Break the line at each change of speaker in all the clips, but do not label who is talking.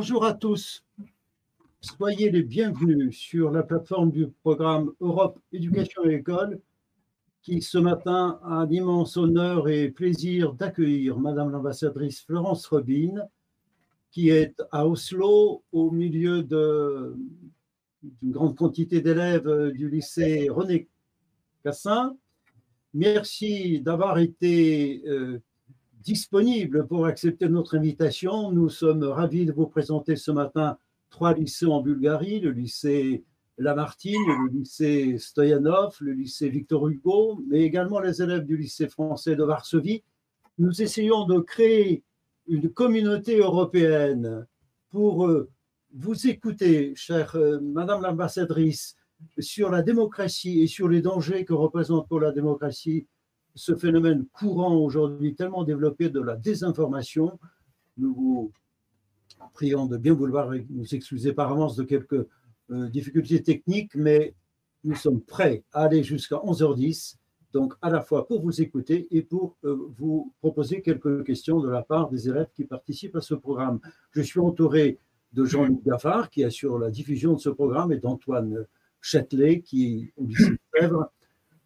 Bonjour à tous. Soyez les bienvenus sur la plateforme du programme Europe Éducation et École qui ce matin a l'immense honneur et plaisir d'accueillir Madame l'ambassadrice Florence Robin qui est à Oslo au milieu d'une grande quantité d'élèves du lycée René Cassin. Merci d'avoir été euh, disponible pour accepter notre invitation. Nous sommes ravis de vous présenter ce matin trois lycées en Bulgarie, le lycée Lamartine, le lycée Stoyanov, le lycée Victor Hugo, mais également les élèves du lycée français de Varsovie. Nous essayons de créer une communauté européenne pour euh, vous écouter, chère euh, Madame l'ambassadrice, sur la démocratie et sur les dangers que représente pour la démocratie ce phénomène courant aujourd'hui, tellement développé de la désinformation. Nous vous prions de bien vouloir nous excuser par avance de quelques euh, difficultés techniques, mais nous sommes prêts à aller jusqu'à 11h10, donc à la fois pour vous écouter et pour euh, vous proposer quelques questions de la part des élèves qui participent à ce programme. Je suis entouré de Jean-Luc Gaffard qui assure la diffusion de ce programme et d'Antoine Châtelet qui, au lycée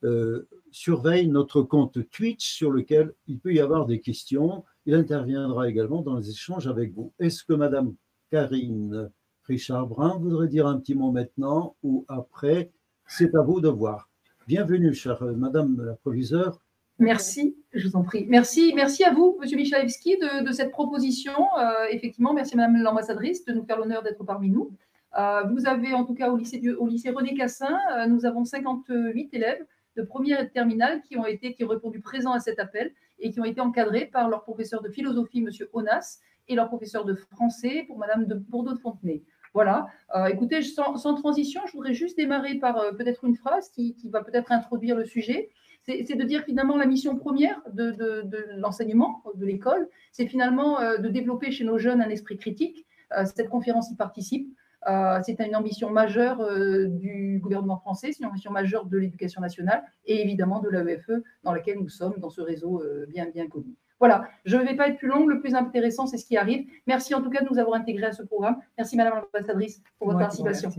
euh, surveille notre compte Twitch sur lequel il peut y avoir des questions. Il interviendra également dans les échanges avec vous. Est-ce que Madame Karine Richard-Brun voudrait dire un petit mot maintenant ou après? C'est à vous de voir. Bienvenue, chère Madame la proviseure.
Merci, je vous en prie. Merci, merci à vous, Monsieur Michalewski, de, cette proposition. Euh, effectivement, merci Madame l'ambassadrice de nous faire l'honneur d'être parmi nous. Euh, vous avez en tout cas au lycée, au lycée René Cassin, euh, nous avons 58 élèves de première et de terminale qui ont été qui ont répondu présent à cet appel et qui ont été encadrés par leur professeur de philosophie, Monsieur Onas, et leur professeur de français pour Madame de Bourdeau de Fontenay. Voilà. Euh, écoutez, sans, transition, je voudrais juste démarrer par euh, peut-être une phrase qui, va peut-être introduire le sujet. C'est de dire finalement la mission première de, l'enseignement, de l'école, c'est finalement euh, de développer chez nos jeunes un esprit critique. cette conférence y participe. Euh, c'est une ambition majeure euh, du gouvernement français, c'est une ambition majeure de l'éducation nationale et évidemment de l'AEFE dans laquelle nous sommes, dans ce réseau euh, bien, bien connu. Voilà, je ne vais pas être plus long, le plus intéressant, c'est ce qui arrive. Merci en tout cas de nous avoir intégrés à ce programme. Merci Madame l'ambassadrice pour votre participation.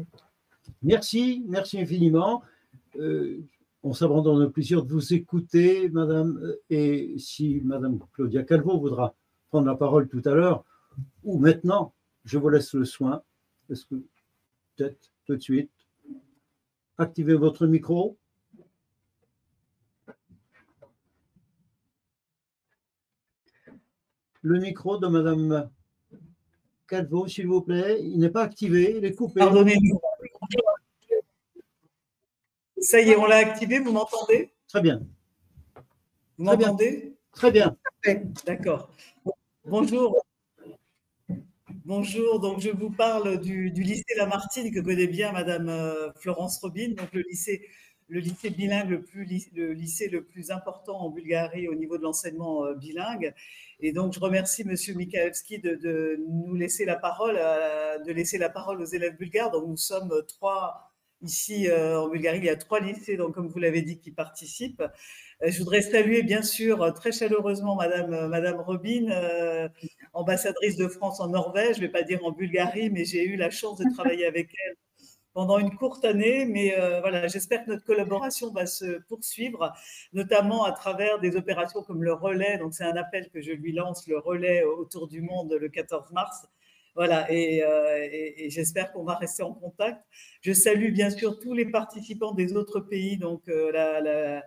Merci. merci, infiniment. on s'abandonne au plaisir de vous écouter, Madame, et si Madame Claudia Calvo voudra prendre la parole tout à l'heure, ou maintenant, je vous laisse le soin est-ce que peut-être tout de suite activez votre micro Le micro de Madame Calvo, s'il vous plaît, il n'est pas activé, il est coupé.
Pardonnez-nous. Ça y est, on l'a activé, vous m'entendez?
Très bien.
Vous m'entendez?
Très bien.
D'accord. Bonjour. Bonjour, donc je vous parle du, lycée Lamartine que connaît bien Madame euh, Florence Robin, donc le lycée, le lycée bilingue, le, plus, le lycée le plus important en Bulgarie au niveau de l'enseignement euh, bilingue. Et donc je remercie Monsieur Mikhaevski de, nous laisser la parole, euh, de laisser la parole aux élèves bulgares. Donc nous sommes trois ici en Bulgarie, il y a trois lycées, donc comme vous l'avez dit, qui participent. Je voudrais saluer bien sûr très chaleureusement Madame, Madame Robin, ambassadrice de France en Norvège, je ne vais pas dire en Bulgarie, mais j'ai eu la chance de travailler avec elle pendant une courte année, mais euh, voilà, j'espère que notre collaboration va se poursuivre, notamment à travers des opérations comme le relais. Donc, c'est un appel que je lui lance, le relais autour du monde le 14 mars. Voilà, et, euh, j'espère qu'on va rester en contact. Je salue bien sûr tous les participants des autres pays, donc euh, la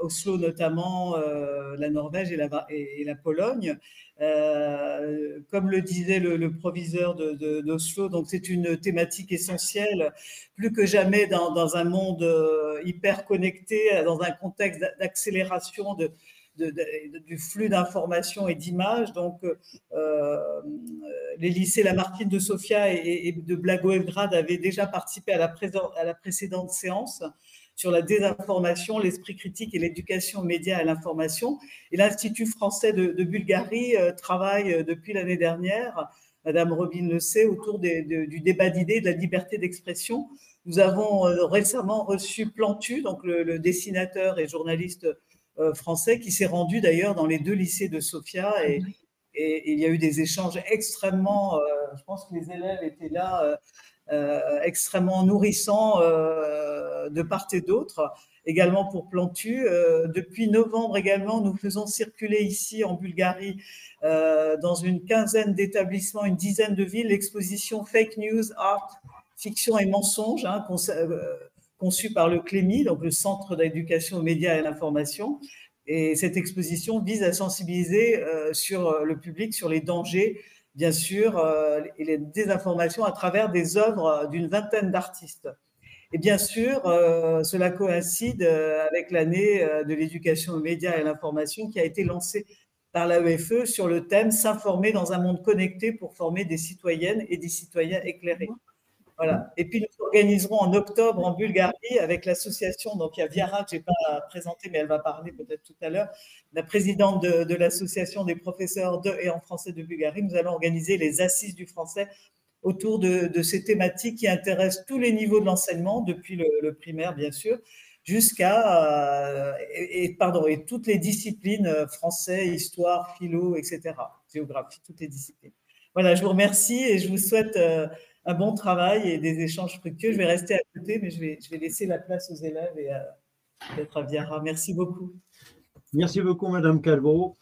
Oslo notamment, euh, la Norvège et la, et, Pologne. Euh, comme le disait le, proviseur d'Oslo, donc c'est une thématique essentielle, plus que jamais dans, un monde euh, hyper connecté, dans un contexte d'accélération de, du flux d'informations et d'images. Donc, les lycées Lamartine de Sofia et, de Blagoevgrad avaient déjà participé à la précédente séance sur la désinformation, l'esprit critique et l'éducation média à l'information. Et l'Institut français de, Bulgarie euh, travaille euh, depuis l'année dernière, Madame Robin le sait, autour du débat d'idées, de la liberté d'expression. Nous avons euh, récemment reçu Plantu, donc le, dessinateur et journaliste français, qui s'est rendu d'ailleurs dans les deux lycées de Sofia et, et, il y a eu des échanges extrêmement, je pense que les élèves étaient là, extrêmement nourrissants de part et d'autre également pour Plantu. Euh, depuis novembre également, nous faisons circuler ici en Bulgarie, euh, dans une quinzaine d'établissements, une dizaine de villes, l'exposition Fake News, Art, Fiction et Mensonges, hein, euh, conçue par le CLEMI, donc le Centre d'éducation aux médias et à l'information. Et cette exposition vise à sensibiliser sur le public sur les dangers, bien sûr, et les désinformations à travers des œuvres d'une vingtaine d'artistes. Et bien sûr, euh, cela coïncide euh, avec l'année euh, de l'éducation aux médias et à l'information qui a été lancée par l'AEFE sur le thème S'informer dans un monde connecté pour former des citoyennes et des citoyens éclairés. Voilà. Et puis nous organiserons en octobre en Bulgarie avec l'association, donc il y a Viara que je n'ai pas présenté, mais elle va parler peut-être tout à l'heure, la présidente de, de l'association des professeurs de et en français de Bulgarie. Nous allons organiser les assises du français autour de, ces thématiques qui intéressent tous les niveaux de l'enseignement, depuis le, primaire bien sûr, jusqu'à euh, et, pardon et toutes les disciplines euh, français, histoire, philo, etc. Géographie, toutes les disciplines. Voilà, je vous remercie et je vous souhaite euh, un bon travail et des échanges fructueux. Je vais rester à côté, mais je vais, je vais laisser la place aux élèves et à, à Viara. Merci beaucoup.
Merci beaucoup, Madame Calvo.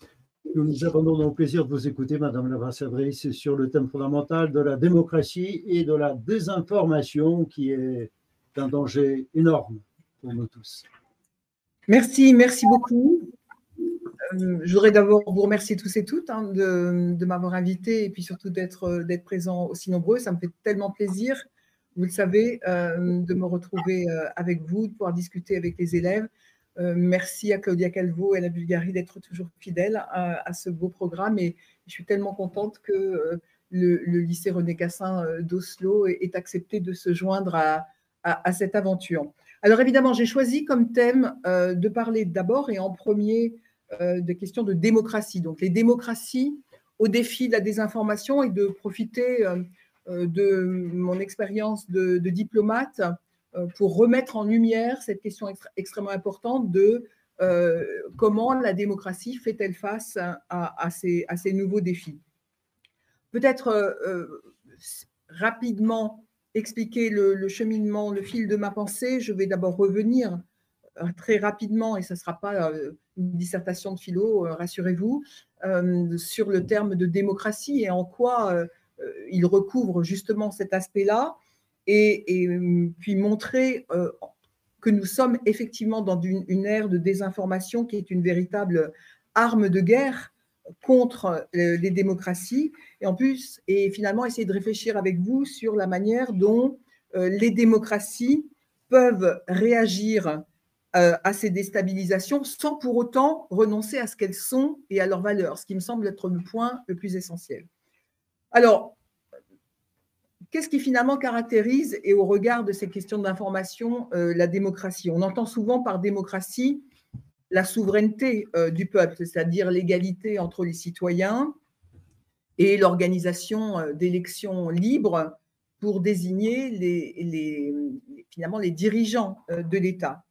Nous avons donc plaisir de vous écouter, Madame l'ambassadrice, sur le thème fondamental de la démocratie et de la désinformation qui est un danger énorme pour nous tous.
Merci, merci beaucoup. Euh, je voudrais d'abord vous remercier tous et toutes hein, de, m'avoir invité et puis surtout d'être d'être présents aussi nombreux. Ça me fait tellement plaisir, vous le savez, euh, de me retrouver euh, avec vous, de pouvoir discuter avec les élèves. Euh, merci à Claudia Calvo et à la Bulgarie d'être toujours fidèles à, ce beau programme. Et je suis tellement contente que euh, le, lycée René Cassin euh, d'Oslo ait, accepté de se joindre à, cette aventure. Alors évidemment, j'ai choisi comme thème de parler d'abord et en premier des questions de démocratie. Donc les démocraties au défi de la désinformation et de profiter de mon expérience de diplomate euh, pour remettre en lumière cette question extrêmement importante de euh, comment la démocratie fait-elle face à, ces, nouveaux défis. Peut-être euh, rapidement expliquer le, cheminement, le fil de ma pensée. Je vais d'abord revenir très rapidement, et ce ne sera pas une dissertation de philo, rassurez-vous, sur le terme de démocratie et en quoi il recouvre justement cet aspect-là et, euh, puis montrer euh, que nous sommes effectivement dans une, ère de désinformation qui est une véritable arme de guerre contre euh, les démocraties. Et en plus et finalement essayer de réfléchir avec vous sur la manière dont les démocraties peuvent réagir à ces déstabilisations sans pour autant renoncer à ce qu'elles sont et à leurs valeurs, ce qui me semble être le point le plus essentiel. Alors, Qu'est-ce qui finalement caractérise, et au regard de ces questions d'information, euh, la démocratie? On entend souvent par démocratie la souveraineté euh, du peuple, c'est-à-dire l'égalité entre les citoyens et l'organisation euh, d'élections libres pour désigner les, finalement les dirigeants de l'État.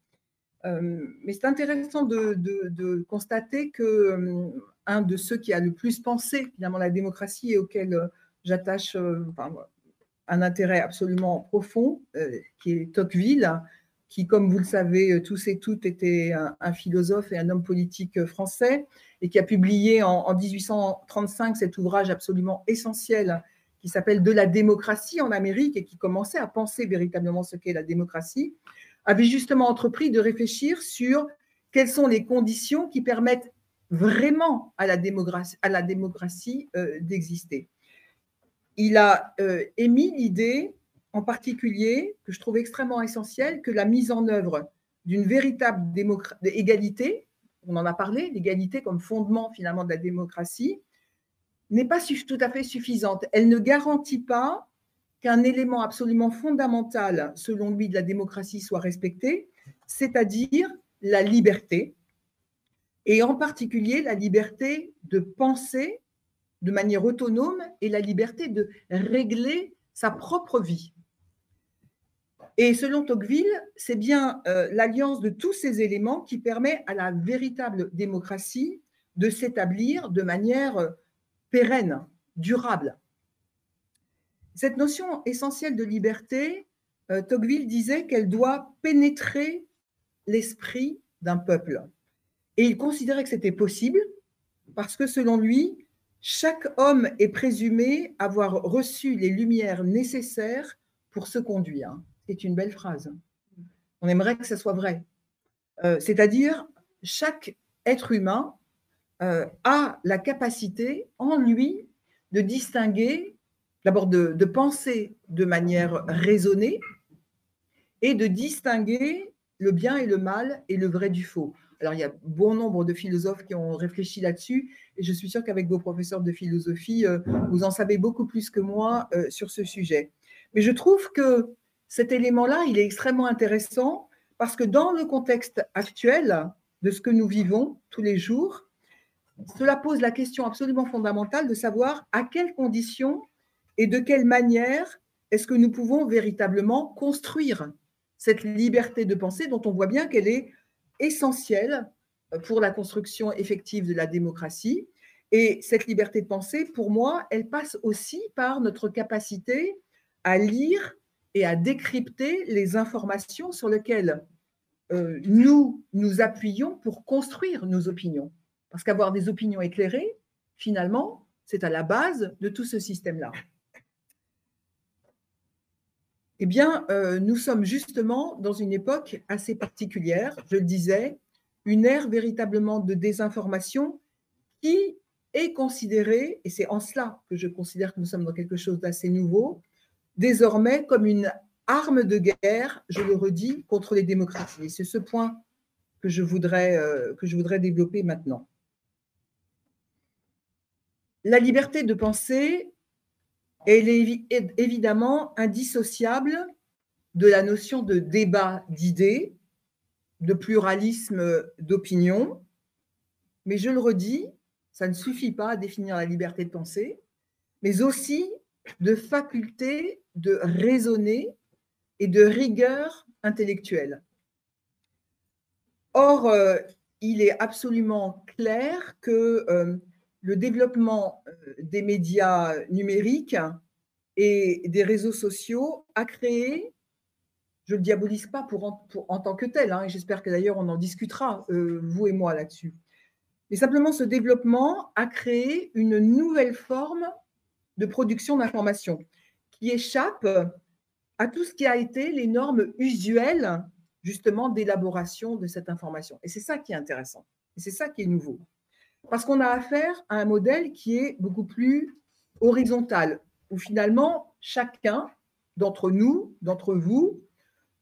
Mais c'est intéressant de, constater que un de ceux qui a le plus pensé finalement la démocratie et auquel j'attache, un intérêt absolument profond, euh, qui est Tocqueville, qui, comme vous le savez tous et toutes, était un, philosophe et un homme politique français, et qui a publié en, 1835 cet ouvrage absolument essentiel qui s'appelle De la démocratie en Amérique, et qui commençait à penser véritablement ce qu'est la démocratie, avait justement entrepris de réfléchir sur quelles sont les conditions qui permettent vraiment à la démocratie, euh, d'exister il a euh, émis l'idée, en particulier, que je trouve extrêmement essentielle, que la mise en œuvre d'une véritable égalité, on en a parlé, l'égalité comme fondement finalement de la démocratie, n'est pas tout à fait suffisante. Elle ne garantit pas qu'un élément absolument fondamental, selon lui, de la démocratie soit respecté, c'est-à-dire la liberté, et en particulier la liberté de penser de manière autonome et la liberté de régler sa propre vie. Et selon Tocqueville, c'est bien euh, l'alliance de tous ces éléments qui permet à la véritable démocratie de s'établir de manière euh, pérenne, durable. Cette notion essentielle de liberté, euh, Tocqueville disait qu'elle doit pénétrer l'esprit d'un peuple. Et il considérait que c'était possible parce que selon lui, chaque homme est présumé avoir reçu les lumières nécessaires pour se conduire. C'est une belle phrase. On aimerait que ce soit vrai. Euh, c'est-à-dire, chaque être humain euh, a la capacité en lui de distinguer, d'abord de, penser de manière raisonnée et de distinguer le bien et le mal et le vrai du faux. Alors, il y a bon nombre de philosophes qui ont réfléchi là-dessus et je suis sûre qu'avec vos professeurs de philosophie, euh, vous en savez beaucoup plus que moi sur ce sujet. Mais je trouve que cet élément-là, il est extrêmement intéressant parce que dans le contexte actuel de ce que nous vivons tous les jours, cela pose la question absolument fondamentale de savoir à quelles conditions et de quelle manière est-ce que nous pouvons véritablement construire cette liberté de pensée dont on voit bien qu'elle est essentielle pour la construction effective de la démocratie? Et cette liberté de pensée, pour moi, elle passe aussi par notre capacité à lire et à décrypter les informations sur lesquelles euh, nous nous appuyons pour construire nos opinions. Parce qu'avoir des opinions éclairées, finalement, c'est à la base de tout ce système-là. Eh bien, euh, nous sommes justement dans une époque assez particulière, je le disais, une ère véritablement de désinformation qui est considérée, et c'est en cela que je considère que nous sommes dans quelque chose d'assez nouveau, désormais comme une arme de guerre, je le redis, contre les démocraties. C'est ce point que je voudrais, euh, que je voudrais développer maintenant. La liberté de penser, elle est évidemment indissociable de la notion de débat d'idées, de pluralisme d'opinion. Mais je le redis, ça ne suffit pas à définir la liberté de penser, mais aussi de faculté de raisonner et de rigueur intellectuelle. Or, euh, il est absolument clair que euh, le développement euh, des médias numériques et des réseaux sociaux a créé, je ne le diabolise pas pour en, tant que tel, hein, et j'espère que d'ailleurs on en discutera, vous et moi, là-dessus, mais simplement ce développement a créé une nouvelle forme de production d'informations qui échappe à tout ce qui a été les normes usuelles justement d'élaboration de cette information. Et c'est ça qui est intéressant. Et c'est ça qui est nouveau. Parce qu'on a affaire à un modèle qui est beaucoup plus horizontal, où finalement chacun d'entre nous, d'entre vous,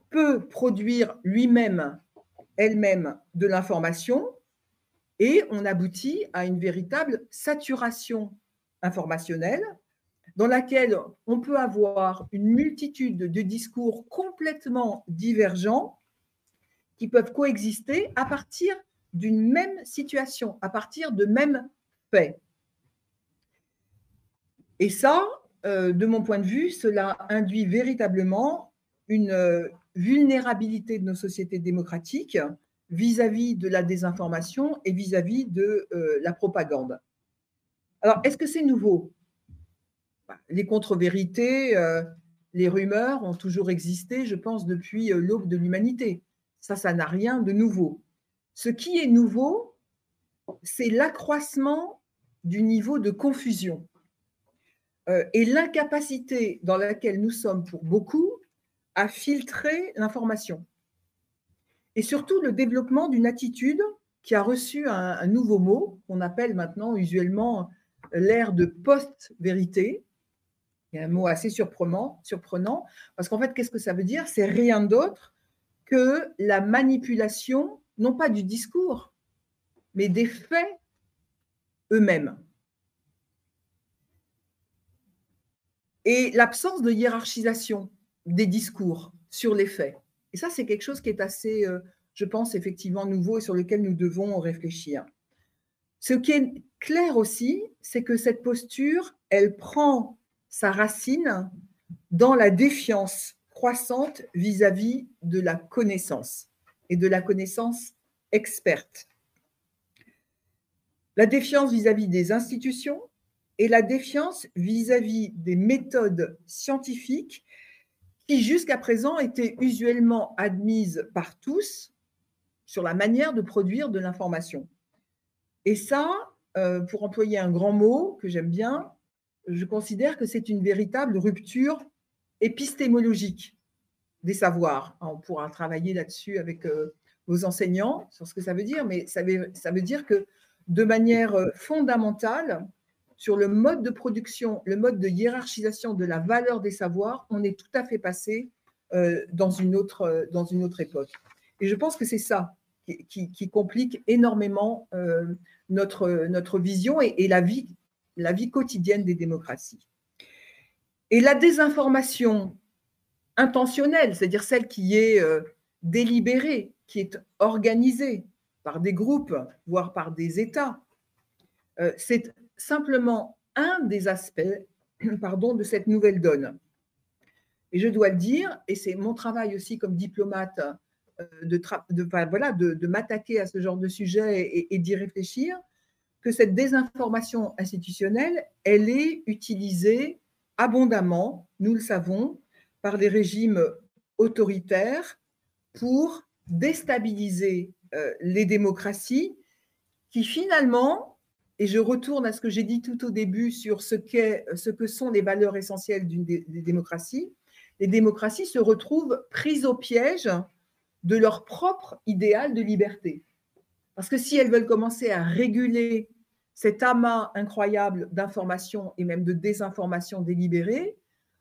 peut produire lui-même, elle-même de l'information, et on aboutit à une véritable saturation informationnelle dans laquelle on peut avoir une multitude de discours complètement divergents qui peuvent coexister à partir d'une même situation, à partir de mêmes faits. Et ça, euh, de mon point de vue, cela induit véritablement une euh, vulnérabilité de nos sociétés démocratiques vis-à-vis de la désinformation et vis-à-vis de euh, la propagande. Alors, est-ce que c'est nouveau? Les contre-vérités, les rumeurs ont toujours existé, je pense, depuis l'aube de l'humanité. Ça, ça n'a rien de nouveau. Ce qui est nouveau, c'est l'accroissement du niveau de confusion euh, et l'incapacité dans laquelle nous sommes pour beaucoup à filtrer l'information. Et surtout le développement d'une attitude qui a reçu un nouveau mot qu'on appelle maintenant usuellement l'ère de post-vérité, il y a un mot assez surprenant, surprenant parce qu'en fait, qu'est-ce que ça veut dire? C'est rien d'autre que la manipulation, non pas du discours, mais des faits eux-mêmes. Et l'absence de hiérarchisation des discours sur les faits. Et ça, c'est quelque chose qui est assez, euh, je pense, effectivement nouveau et sur lequel nous devons réfléchir. Ce qui est clair aussi, c'est que cette posture, elle prend sa racine dans la défiance croissante vis-à-vis de la connaissance et de la connaissance experte. La défiance vis-à-vis des institutions, et la défiance vis-à-vis des méthodes scientifiques qui jusqu'à présent étaient usuellement admises par tous sur la manière de produire de l'information. Et ça, euh, pour employer un grand mot que j'aime bien, je considère que c'est une véritable rupture épistémologique des savoirs. On pourra travailler là-dessus avec euh, vos enseignants sur ce que ça veut dire, mais ça veut, ça veut dire que de manière euh, fondamentale, sur le mode de production, le mode de hiérarchisation de la valeur des savoirs, on est tout à fait passé euh, dans, une autre, dans une autre époque. Et je pense que c'est ça qui, complique énormément notre, notre vision et, et, la, vie, la vie quotidienne des démocraties. Et la désinformation intentionnelle, c'est-à-dire celle qui est euh, délibérée, qui est organisée par des groupes, voire par des États, euh, c'est simplement un des aspects pardon, de cette nouvelle donne. Et je dois le dire, et c'est mon travail aussi comme diplomate euh, de, voilà, de, m'attaquer à ce genre de sujet et, et d'y réfléchir, que cette désinformation institutionnelle, elle est utilisée abondamment, nous le savons, par des régimes autoritaires pour déstabiliser euh, les démocraties qui finalement, et je retourne à ce que j'ai dit tout au début sur ce, que sont les valeurs essentielles d'une des, démocraties, les démocraties se retrouvent prises au piège de leur propre idéal de liberté. Parce que si elles veulent commencer à réguler cet amas incroyable d'informations et même de désinformations délibérées,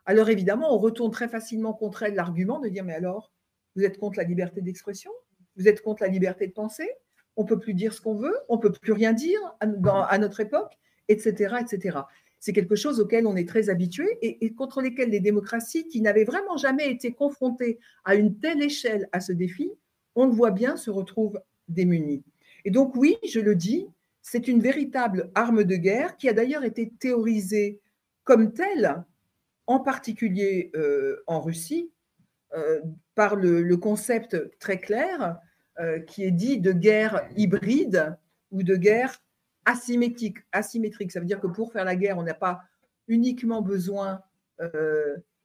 alors évidemment, on retourne très facilement contre elle l'argument de dire, mais alors, vous êtes contre la liberté d'expression? Vous êtes contre la liberté de penser? On ne peut plus dire ce qu'on veut On ne peut plus rien dire à, notre époque Etc. etc. C'est quelque chose auquel on est très habitué et, et contre lesquels les démocraties qui n'avaient vraiment jamais été confrontées à une telle échelle à ce défi, on le voit bien, se retrouvent démunies. Et donc oui, je le dis, c'est une véritable arme de guerre qui a d'ailleurs été théorisée comme telle en particulier euh, en Russie, euh, par le, concept très clair euh, qui est dit de guerre hybride ou de guerre asymétrique. Asymétrique, ça veut dire que pour faire la guerre, on n'a pas uniquement besoin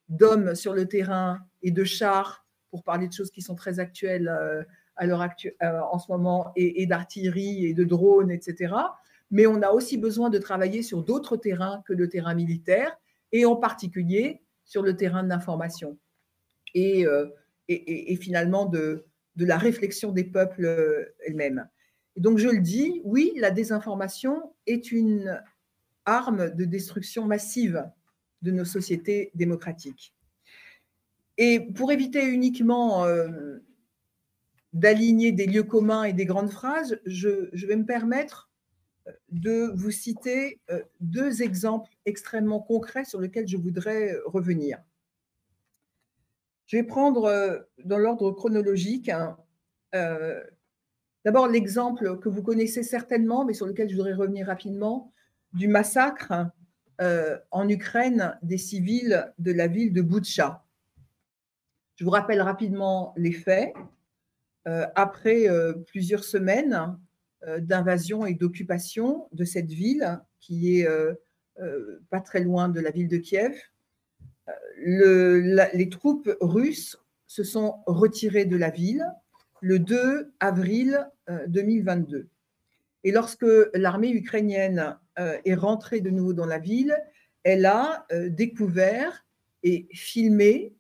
d'hommes sur le terrain et de chars, pour parler de choses qui sont très actuelles à l'heure actuelle, en ce moment, et, et d'artillerie et de drones, etc. Mais on a aussi besoin de travailler sur d'autres terrains que le terrain militaire et en particulier sur le terrain de l'information euh, et, et, finalement de, de, la réflexion des peuples euh, elles-mêmes. Et donc je le dis, oui, la désinformation est une arme de destruction massive de nos sociétés démocratiques. Et pour éviter uniquement euh, d'aligner des lieux communs et des grandes phrases, je, je vais me permettre de vous citer euh, deux exemples extrêmement concrets sur lesquels je voudrais euh, revenir. Je vais prendre euh, dans l'ordre chronologique hein, d'abord l'exemple que vous connaissez certainement, mais sur lequel je voudrais revenir rapidement, du massacre en Ukraine des civils de la ville de Boutcha. Je vous rappelle rapidement les faits. après plusieurs semaines, d'invasion et d'occupation de cette ville qui est euh, euh, pas très loin de la ville de Kiev. les troupes russes se sont retirées de la ville le 2 avril 2022. Et lorsque l'armée ukrainienne est rentrée de nouveau dans la ville, elle a découvert et filmé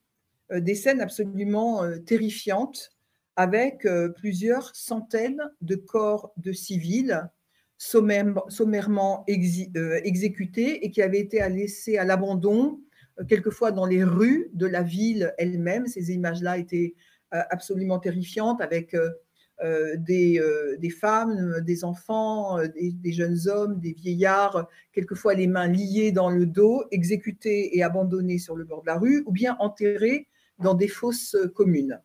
des scènes absolument terrifiantes avec euh, plusieurs centaines de corps de civils sommairement euh, exécutés et qui avaient été laissés à l'abandon, euh, quelquefois dans les rues de la ville elle-même. Ces images-là étaient absolument terrifiantes avec des, femmes, des enfants, des, jeunes hommes, des vieillards, quelquefois les mains liées dans le dos, exécutés et abandonnés sur le bord de la rue, ou bien enterrés dans des fosses communes.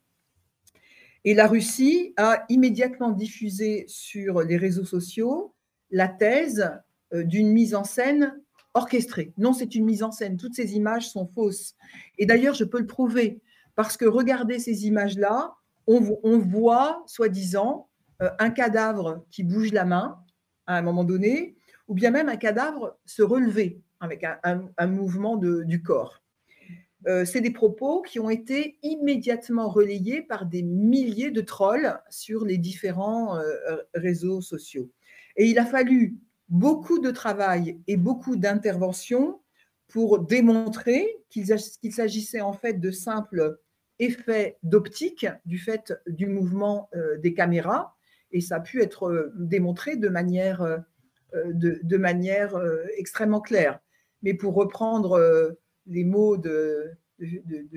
Et la Russie a immédiatement diffusé sur les réseaux sociaux la thèse euh, d'une mise en scène orchestrée. Non, c'est une mise en scène. Toutes ces images sont fausses. Et d'ailleurs, je peux le prouver parce que regardez ces images-là, on, voit, soi-disant, euh, un cadavre qui bouge la main à un moment donné, ou bien même un cadavre se relever avec un, mouvement du corps. Euh, c'est des propos qui ont été immédiatement relayés par des milliers de trolls sur les différents euh, réseaux sociaux. Et il a fallu beaucoup de travail et beaucoup d'interventions pour démontrer qu'il s'agissait en fait de simples effets d'optique du fait du mouvement euh, des caméras. Et ça a pu être démontré de manière, de manière extrêmement claire. Mais pour reprendre les mots de,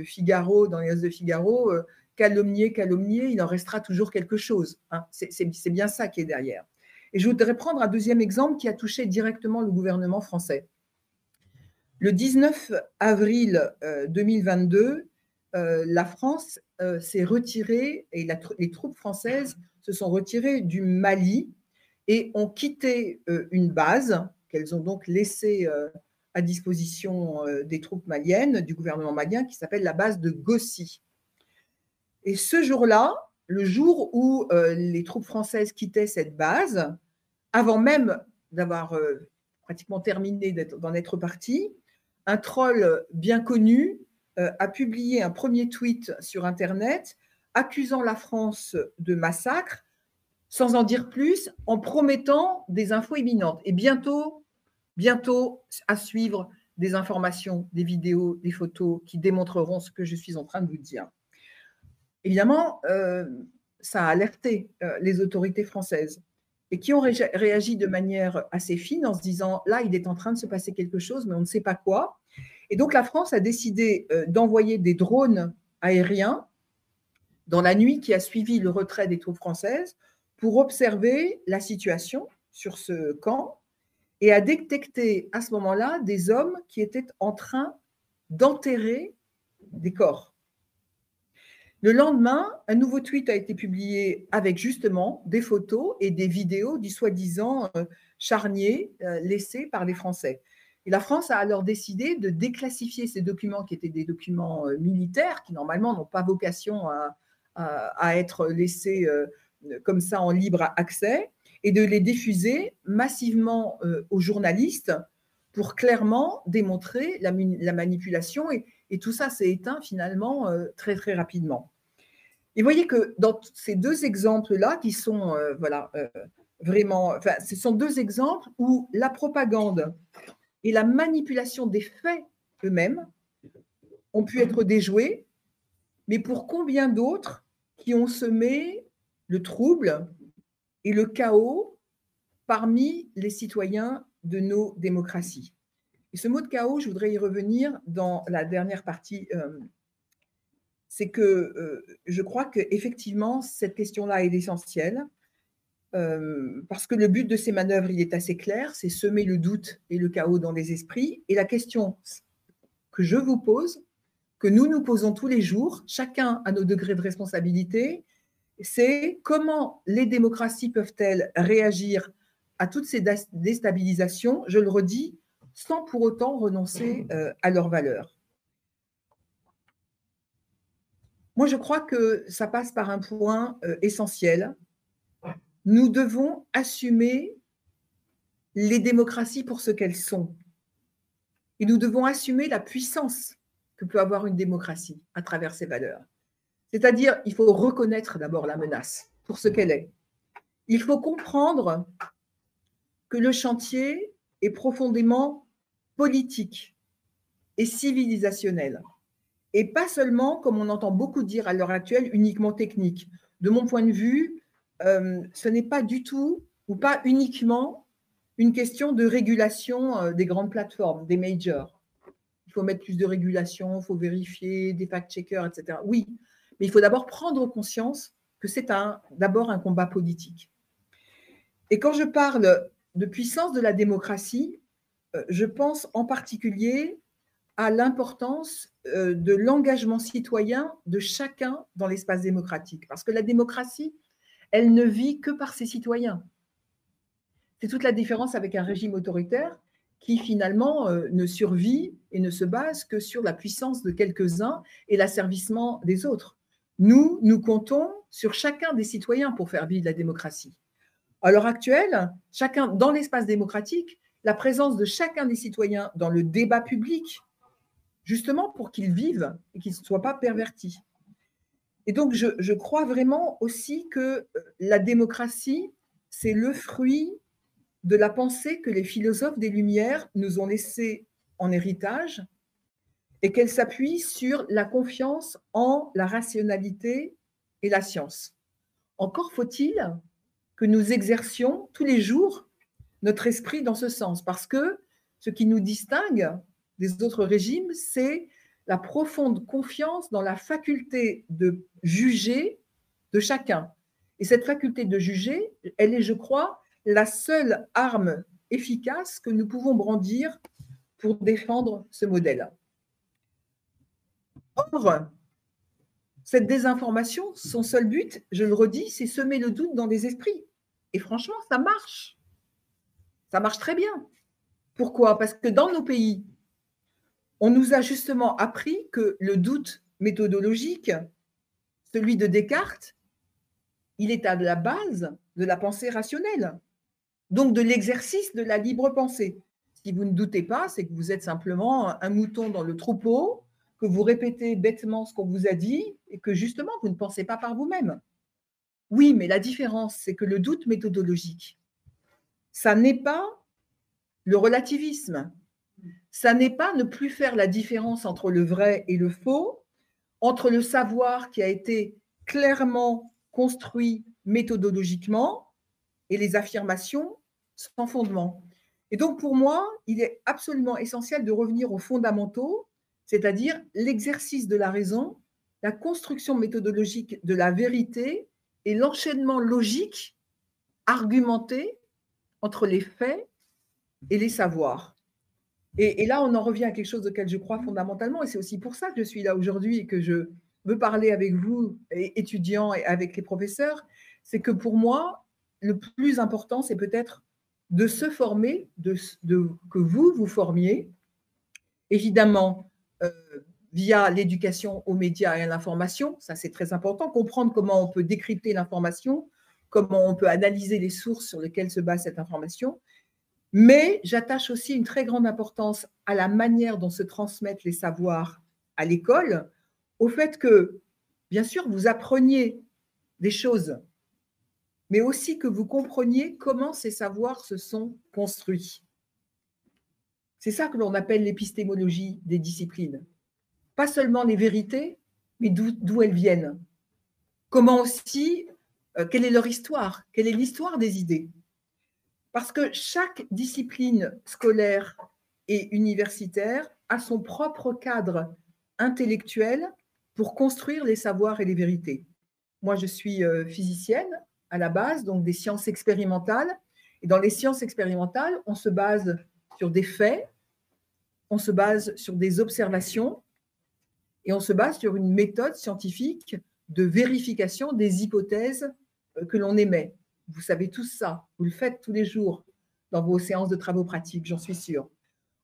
Figaro, dans les de Figaro, euh, calomnier, calomnier, il en restera toujours quelque chose. Hein. C'est bien ça qui est derrière. Et je voudrais prendre un deuxième exemple qui a touché directement le gouvernement français. Le 19 avril 2022, euh, euh, la France s'est retirée et les troupes françaises se sont retirées du Mali et ont quitté une base qu'elles ont donc laissée à disposition euh, des troupes maliennes, du gouvernement malien, qui s'appelle la base de Gossi. Et ce jour-là, le jour où euh, les troupes françaises quittaient cette base, avant même d'avoir euh, pratiquement terminé d'en être parti, un troll bien connu a publié un premier tweet sur Internet accusant la France de massacre, sans en dire plus, en promettant des infos imminentes. Et bientôt, Bientôt à suivre des informations, des vidéos, des photos qui démontreront ce que je suis en train de vous dire. Évidemment, euh, ça a alerté euh, les autorités françaises et qui ont réagi de manière assez fine en se disant là, il est en train de se passer quelque chose, mais on ne sait pas quoi. Et donc la France a décidé euh, d'envoyer des drones aériens dans la nuit qui a suivi le retrait des troupes françaises pour observer la situation sur ce camp et a détecté à ce moment-là des hommes qui étaient en train d'enterrer des corps. Le lendemain, un nouveau tweet a été publié avec justement des photos et des vidéos du soi-disant euh, charnier euh, laissé par les Français. Et la France a alors décidé de déclassifier ces documents qui étaient des documents euh, militaires, qui normalement n'ont pas vocation à, à être laissés comme ça en libre accès, et de les diffuser massivement euh, aux journalistes pour clairement démontrer la, manipulation. Et, tout ça s'est éteint finalement euh, très très rapidement. Et vous voyez que dans ces deux exemples-là, qui sont euh, voilà, vraiment, enfin, ce sont deux exemples où la propagande et la manipulation des faits eux-mêmes ont pu être déjoués, mais pour combien d'autres qui ont semé le trouble, et le chaos parmi les citoyens de nos démocraties. Et ce mot de chaos, je voudrais y revenir dans la dernière partie. Euh, c'est que euh, je crois qu'effectivement, cette question-là est essentielle. Euh, parce que le but de ces manœuvres, il est assez clair, c'est semer le doute et le chaos dans les esprits. Et la question que je vous pose, que nous nous posons tous les jours, chacun à nos degrés de responsabilité, c'est comment les démocraties peuvent-elles réagir à toutes ces déstabilisations, je le redis, sans pour autant renoncer euh, à leurs valeurs. Moi, je crois que ça passe par un point euh, essentiel. Nous devons assumer les démocraties pour ce qu'elles sont. Et nous devons assumer la puissance que peut avoir une démocratie à travers ses valeurs. C'est-à-dire, il faut reconnaître d'abord la menace pour ce qu'elle est. Il faut comprendre que le chantier est profondément politique et civilisationnel. Et pas seulement, comme on entend beaucoup dire à l'heure actuelle, uniquement technique. De mon point de vue, euh, ce n'est pas du tout ou pas uniquement une question de régulation euh, des grandes plateformes, des majors. Il faut mettre plus de régulation, il faut vérifier, des fact-checkers, etc. Oui, mais il faut d'abord prendre conscience que c'est d'abord un combat politique. Et quand je parle de puissance de la démocratie, euh, je pense en particulier à l'importance euh, de l'engagement citoyen de chacun dans l'espace démocratique. Parce que la démocratie, elle ne vit que par ses citoyens. C'est toute la différence avec un régime autoritaire qui finalement euh, ne survit et ne se base que sur la puissance de quelques-uns et l'asservissement des autres. Nous, nous comptons sur chacun des citoyens pour faire vivre la démocratie. À l'heure actuelle, chacun dans l'espace démocratique, la présence de chacun des citoyens dans le débat public, justement pour qu'ils vivent et qu'ils ne soient pas pervertis. Et donc, je, je, crois vraiment aussi que la démocratie, c'est le fruit de la pensée que les philosophes des Lumières nous ont laissée en héritage et qu'elle s'appuie sur la confiance en la rationalité et la science. Encore faut-il que nous exercions tous les jours notre esprit dans ce sens, parce que ce qui nous distingue des autres régimes, c'est la profonde confiance dans la faculté de juger de chacun. Et cette faculté de juger, elle est, je crois, la seule arme efficace que nous pouvons brandir pour défendre ce modèle. Or, cette désinformation, son seul but, je le redis, c'est semer le doute dans les esprits. Et franchement, ça marche. Ça marche très bien. Pourquoi? Parce que dans nos pays, on nous a justement appris que le doute méthodologique, celui de Descartes, il est à la base de la pensée rationnelle, donc de l'exercice de la libre pensée. Si vous ne doutez pas, c'est que vous êtes simplement un mouton dans le troupeau, que vous répétez bêtement ce qu'on vous a dit et que justement vous ne pensez pas par vous-même. Oui, mais la différence, c'est que le doute méthodologique, ça n'est pas le relativisme, ça n'est pas ne plus faire la différence entre le vrai et le faux, entre le savoir qui a été clairement construit méthodologiquement et les affirmations sans fondement. Et donc pour moi, il est absolument essentiel de revenir aux fondamentaux, c'est-à-dire l'exercice de la raison, la construction méthodologique de la vérité et l'enchaînement logique, argumenté entre les faits et les savoirs. Et, là, on en revient à quelque chose auquel je crois fondamentalement, et c'est aussi pour ça que je suis là aujourd'hui et que je veux parler avec vous, étudiants, et avec les professeurs, c'est que pour moi, le plus important, c'est peut-être de se former, de, que vous vous formiez, évidemment via l'éducation aux médias et à l'information, ça c'est très important, comprendre comment on peut décrypter l'information, comment on peut analyser les sources sur lesquelles se base cette information, mais j'attache aussi une très grande importance à la manière dont se transmettent les savoirs à l'école, au fait que, bien sûr, vous appreniez des choses, mais aussi que vous compreniez comment ces savoirs se sont construits. C'est ça que l'on appelle l'épistémologie des disciplines. Pas seulement les vérités, mais d'où elles viennent. Comment aussi, euh, quelle est leur histoire, quelle est l'histoire des idées? Parce que chaque discipline scolaire et universitaire a son propre cadre intellectuel pour construire les savoirs et les vérités. Moi, je suis euh, physicienne à la base, donc des sciences expérimentales. Et dans les sciences expérimentales, on se base sur des faits, on se base sur des observations et on se base sur une méthode scientifique de vérification des hypothèses euh, que l'on émet. Vous savez tout ça, vous le faites tous les jours dans vos séances de travaux pratiques, j'en suis sûre.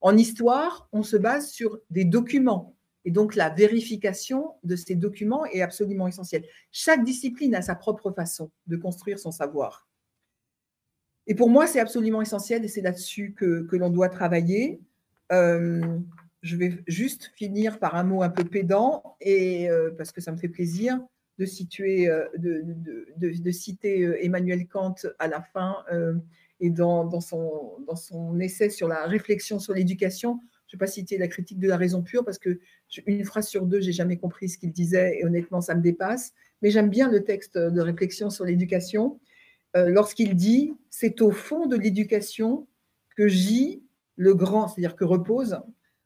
En histoire, on se base sur des documents. Et donc, la vérification de ces documents est absolument essentielle. Chaque discipline a sa propre façon de construire son savoir. Et pour moi, c'est absolument essentiel et c'est là-dessus que, l'on doit travailler. Euh, je vais juste finir par un mot un peu pédant, et, euh, parce que ça me fait plaisir de, situer, euh, de, citer Emmanuel Kant à la fin et dans, son, dans son essai sur la réflexion sur l'éducation. Je ne vais pas citer la critique de la raison pure parce que une phrase sur deux, j'ai jamais compris ce qu'il disait et honnêtement, ça me dépasse. Mais j'aime bien le texte de réflexion sur l'éducation lorsqu'il dit c'est au fond de l'éducation que gît le grand, c'est-à-dire que repose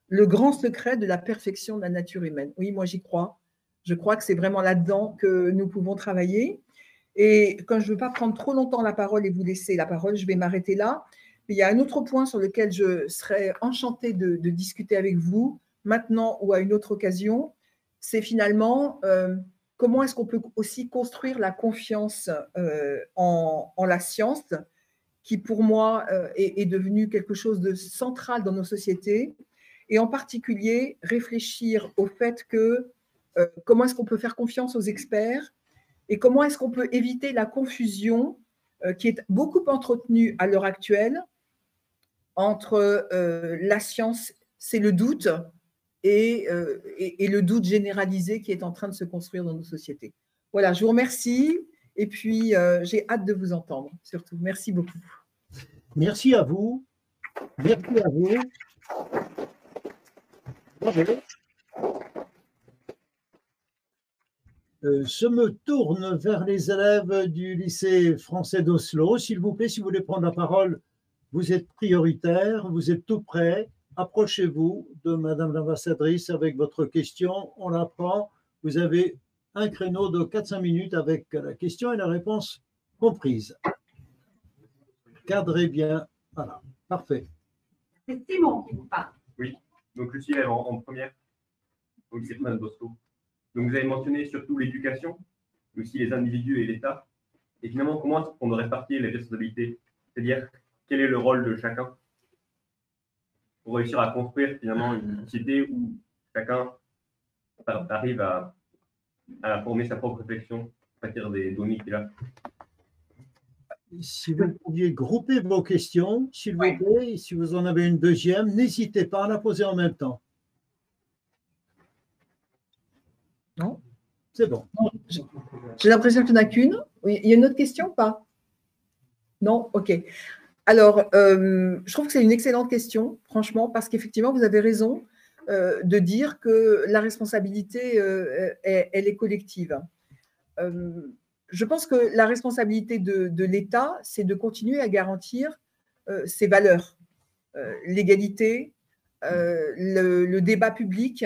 le grand secret de la perfection de la nature humaine. Oui, moi j'y crois. Je crois que c'est vraiment là-dedans que nous pouvons travailler. Et quand je ne veux pas prendre trop longtemps la parole et vous laisser la parole, je vais m'arrêter là. Il y a un autre point sur lequel je serais enchantée de, discuter avec vous maintenant ou à une autre occasion. C'est finalement euh, comment est-ce qu'on peut aussi construire la confiance euh, en, la science, qui pour moi euh, est, devenue quelque chose de central dans nos sociétés, et en particulier réfléchir au fait que euh, comment est-ce qu'on peut faire confiance aux experts et comment est-ce qu'on peut éviter la confusion euh, qui est beaucoup entretenue à l'heure actuelle entre la science, c'est le doute, et, le doute généralisé qui est en train de se construire dans nos sociétés. Voilà, je vous remercie et puis j'ai hâte de vous entendre, surtout. Merci beaucoup.
Merci à vous. Merci à vous. Euh, je me tourne vers les élèves du lycée français d'Oslo. S'il vous plaît, si vous voulez prendre la parole, vous êtes prioritaire, vous êtes tout prêt. Approchez-vous de Madame l'ambassadrice avec votre question. On la prend. Vous avez un créneau de 4-5 minutes avec la question et la réponse comprise. Cadrez bien. Voilà, parfait.
C'est Simon qui vous parle.
Oui, donc Lucie est en, première au lycée de Bosco. Donc vous avez mentionné surtout l'éducation, aussi les individus et l'État. Et finalement, comment est-ce qu'on répartir les responsabilités? C'est-à-dire, quel est le rôle de chacun pour réussir à construire finalement une société où chacun arrive à, à former sa propre réflexion à partir des données qu'il a
si vous pouviez grouper vos questions, s'il vous plaît, si vous en avez une deuxième, n'hésitez pas à la poser en même temps.
Non?
C'est bon.
J'ai l'impression qu'il n'y en a qu'une. Oui, il y a une autre question ou pas? Non? Ok. Alors, euh, je trouve que c'est une excellente question, franchement, parce qu'effectivement, vous avez raison euh, de dire que la responsabilité, euh, elle, est collective je pense que la responsabilité de, l'État, c'est de continuer à garantir euh, ces valeurs, euh, l'égalité, euh, le, débat public,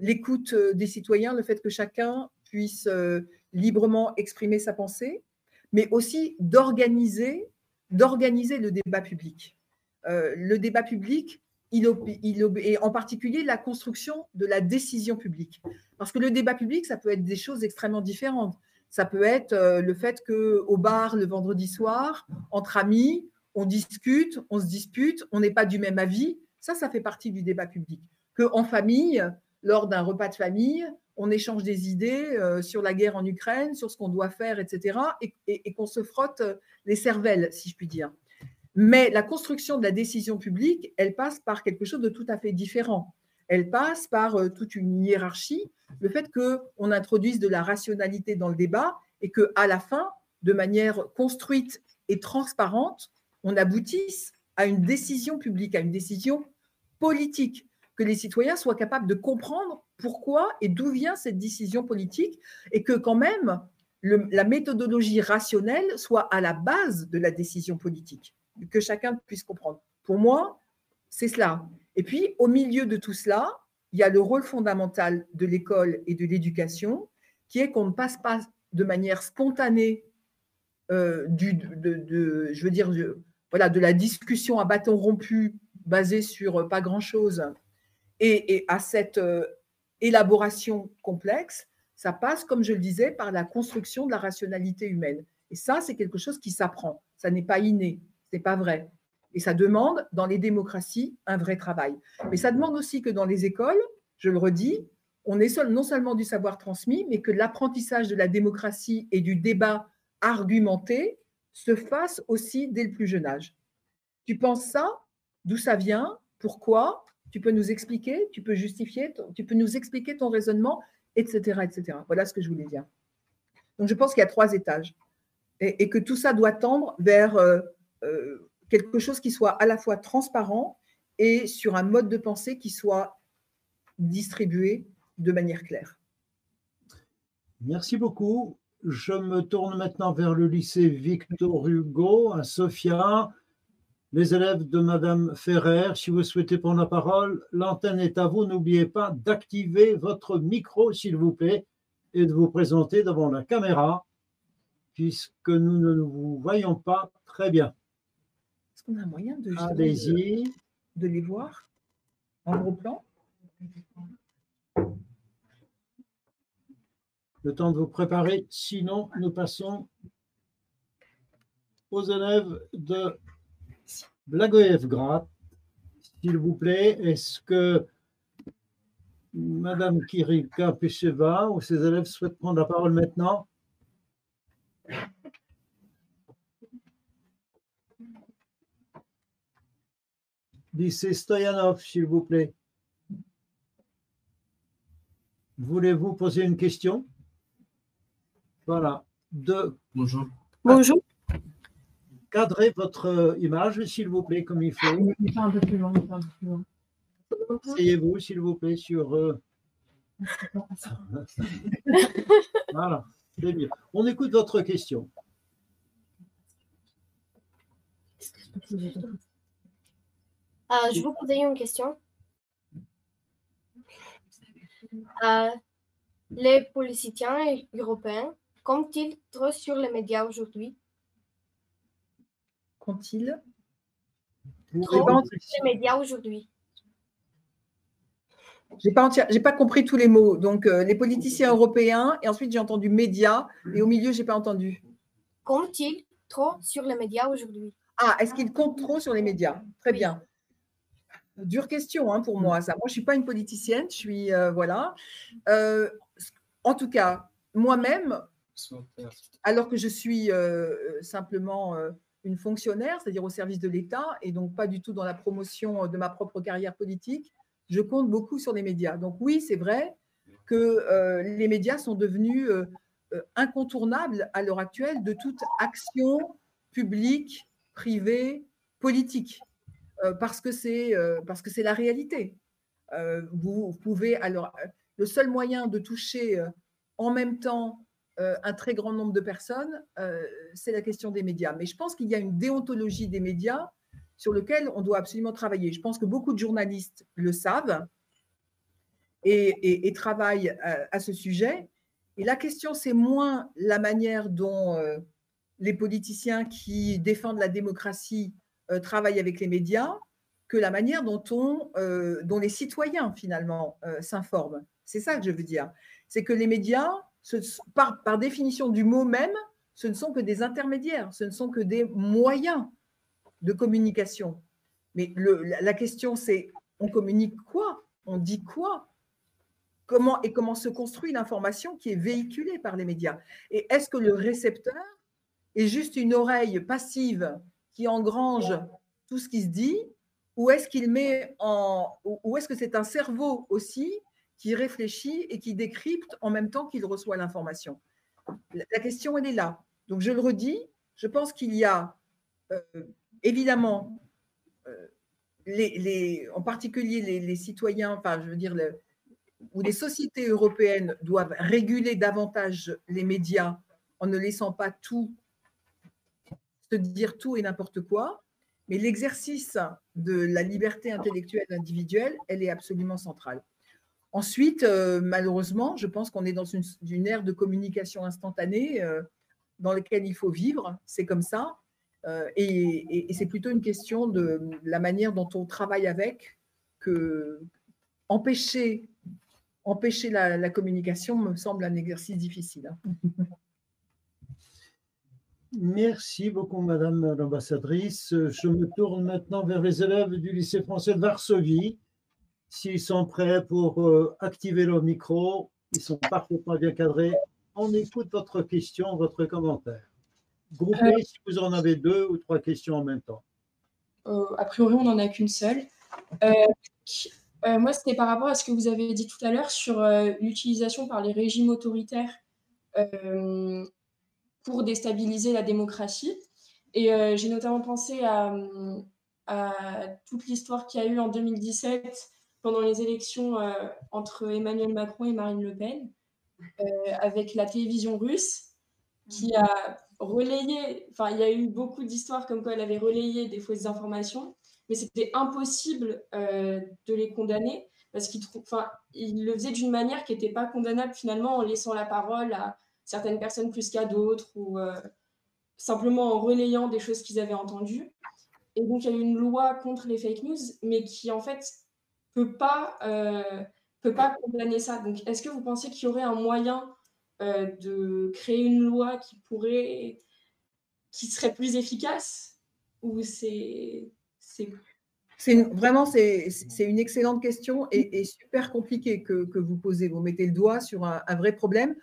l'écoute des citoyens, le fait que chacun puisse librement exprimer sa pensée, mais aussi d'organiser, d'organiser le débat public. le débat public, il, il, et en particulier la construction de la décision publique. Parce que le débat public, ça peut être des choses extrêmement différentes. Ça peut être euh, le fait qu'au bar, le vendredi soir, entre amis, on discute, on se dispute, on n'est pas du même avis. Ça, ça fait partie du débat public. Qu'en famille, lors d'un repas de famille, on échange des idées euh, sur la guerre en Ukraine, sur ce qu'on doit faire, etc., et, qu'on se frotte les cervelles, si je puis dire. Mais la construction de la décision publique, elle passe par quelque chose de tout à fait différent. Elle passe par euh, toute une hiérarchie le fait qu'on introduise de la rationalité dans le débat et qu'à la fin, de manière construite et transparente, on aboutisse à une décision publique, à une décision politique, que les citoyens soient capables de comprendre pourquoi et d'où vient cette décision politique et que quand même la méthodologie rationnelle soit à la base de la décision politique, que chacun puisse comprendre. Pour moi, c'est cela. Et puis, au milieu de tout cela, il y a le rôle fondamental de l'école et de l'éducation, qui est qu'on ne passe pas de manière spontanée euh, de, je veux dire, voilà, de la discussion à bâton rompu basée sur euh, pas grand-chose et, à cette euh, élaboration complexe, ça passe, comme je le disais, par la construction de la rationalité humaine. Et ça, c'est quelque chose qui s'apprend. Ça n'est pas inné, c'est pas vrai. Et ça demande, dans les démocraties, un vrai travail. Mais ça demande aussi que dans les écoles, je le redis, on est non seulement du savoir transmis, mais que l'apprentissage de la démocratie et du débat argumenté se fasse aussi dès le plus jeune âge. Tu penses ça? D'où ça vient? Pourquoi? Tu peux nous expliquer? Tu peux justifier Tu peux nous expliquer ton raisonnement Etc. etc. Voilà ce que je voulais dire. Donc je pense qu'il y a trois étages et, que tout ça doit tendre vers euh, euh, quelque chose qui soit à la fois transparent et sur un mode de pensée qui soit distribué de manière claire.
Merci beaucoup. Je me tourne maintenant vers le lycée Victor Hugo à Sofia. Les élèves de Madame Ferrer, si vous souhaitez prendre la parole, l'antenne est à vous. N'oubliez pas d'activer votre micro, s'il vous plaît, et de vous présenter devant la caméra, puisque nous ne vous voyons pas très bien.
On a un moyen de,
de,
les voir en gros plan?
Le temps de vous préparer, sinon nous passons aux élèves de Blagoevgrad. S'il vous plaît, est-ce que Madame Kirika Pecheva ou ses élèves souhaitent prendre la parole maintenant? Lycée Stoyanov, s'il vous plaît. Voulez-vous poser une question? Voilà. De...
Bonjour.
Bonjour.
Cadrez votre image, s'il vous plaît, comme il faut.
Un peu plus loin, un peu plus loin.
Asseyez-vous, s'il vous plaît, sur. euh, voilà, c'est bien. On écoute votre question?
Euh, je vous posais une question. Euh, les politiciens européens comptent-ils trop sur les médias aujourd'hui?
Pas
répondre-
entendu-
Les médias aujourd'hui.
J'ai pas, j'ai pas compris tous les mots. Donc, euh, les politiciens européens, et ensuite j'ai entendu médias, et au milieu, j'ai pas entendu.
Comptent-ils trop sur les médias aujourd'hui?
Ah, est-ce qu'ils comptent trop sur les médias? Très bien. Dure question hein, pour moi, ça. Moi, je suis pas une politicienne, je suis. euh, voilà. Euh, en tout cas, moi-même, alors que je suis euh, simplement une fonctionnaire, c'est-à-dire au service de l'État, et donc pas du tout dans la promotion de ma propre carrière politique, je compte beaucoup sur les médias. Donc oui, c'est vrai que les médias sont devenus incontournables à l'heure actuelle de toute action publique, privée, politique, parce que c'est euh, parce que c'est la réalité. Euh, vous, pouvez alors euh, le seul moyen de toucher euh, en même temps euh, un très grand nombre de personnes, euh, c'est la question des médias. Mais je pense qu'il y a une déontologie des médias sur lequel on doit absolument travailler. Je pense que beaucoup de journalistes le savent et, travaillent à, ce sujet. Et la question, c'est moins la manière dont euh, les politiciens qui défendent la démocratie euh, travaillent avec les médias que la manière dont, on, euh, dont les citoyens, finalement, euh, s'informent. C'est ça que je veux dire. C'est que les médias, par, par définition du mot même, ce ne sont que des intermédiaires, ce ne sont que des moyens de communication. Mais la question, c'est on communique quoi? On dit quoi? Comment et comment se construit l'information qui est véhiculée par les médias? Et est-ce que le récepteur est juste une oreille passive qui engrange tout ce qui se dit ou est-ce qu'il met en ou est-ce que c'est un cerveau aussi qui réfléchit et qui décrypte en même temps qu'il reçoit l'information? La la question elle est là. Donc je le redis, je pense qu'il y a euh, évidemment euh, les, les- en particulier les, les citoyens, enfin je veux dire le- où les sociétés européennes doivent réguler davantage les médias en ne laissant pas tout se dire tout et n'importe quoi. Mais l'exercice de la liberté intellectuelle individuelle, elle est absolument centrale. Ensuite, euh, malheureusement, je pense qu'on est dans une, ère de communication instantanée euh, dans laquelle il faut vivre. C'est comme ça. Euh, et c'est plutôt une question de la manière dont on travaille avec que empêcher, empêcher la, communication me semble un exercice difficile.
Merci beaucoup, Madame l'ambassadrice. Je me tourne maintenant vers les élèves du lycée français de Varsovie. S'ils sont prêts pour euh, activer leur micro, ils sont parfaitement bien cadrés. On écoute votre question, votre commentaire. Groupez si vous en avez deux ou trois questions en même temps.
Euh, a priori, on n'en a qu'une seule. Euh, euh, moi, c'était par rapport à ce que vous avez dit tout à l'heure sur euh, l'utilisation par les régimes autoritaires euh, pour déstabiliser la démocratie. Et euh, j'ai notamment pensé à, à toute l'histoire qu'il y a eu en 2017 pendant les élections euh, entre Emmanuel Macron et Marine Le Pen, euh, avec la télévision russe qui a relayé, enfin, il y a eu beaucoup d'histoires comme quoi elle avait relayé des fausses informations, mais c'était impossible euh, de les condamner parce qu'ils le faisaient d'une manière qui n'était pas condamnable finalement en laissant la parole à certaines personnes plus qu'à d'autres ou euh, simplement en relayant des choses qu'ils avaient entendues. Et donc, il y a une loi contre les fake news, mais qui en fait peut pas, euh, peut pas condamner ça. Donc, est-ce que vous pensez qu'il y aurait un moyen euh, de créer une loi qui pourrait, qui serait plus efficace ou c'est, c'est
vraiment, c'est une excellente question et, super compliquée que, que vous posez. Vous mettez le doigt sur un vrai problème.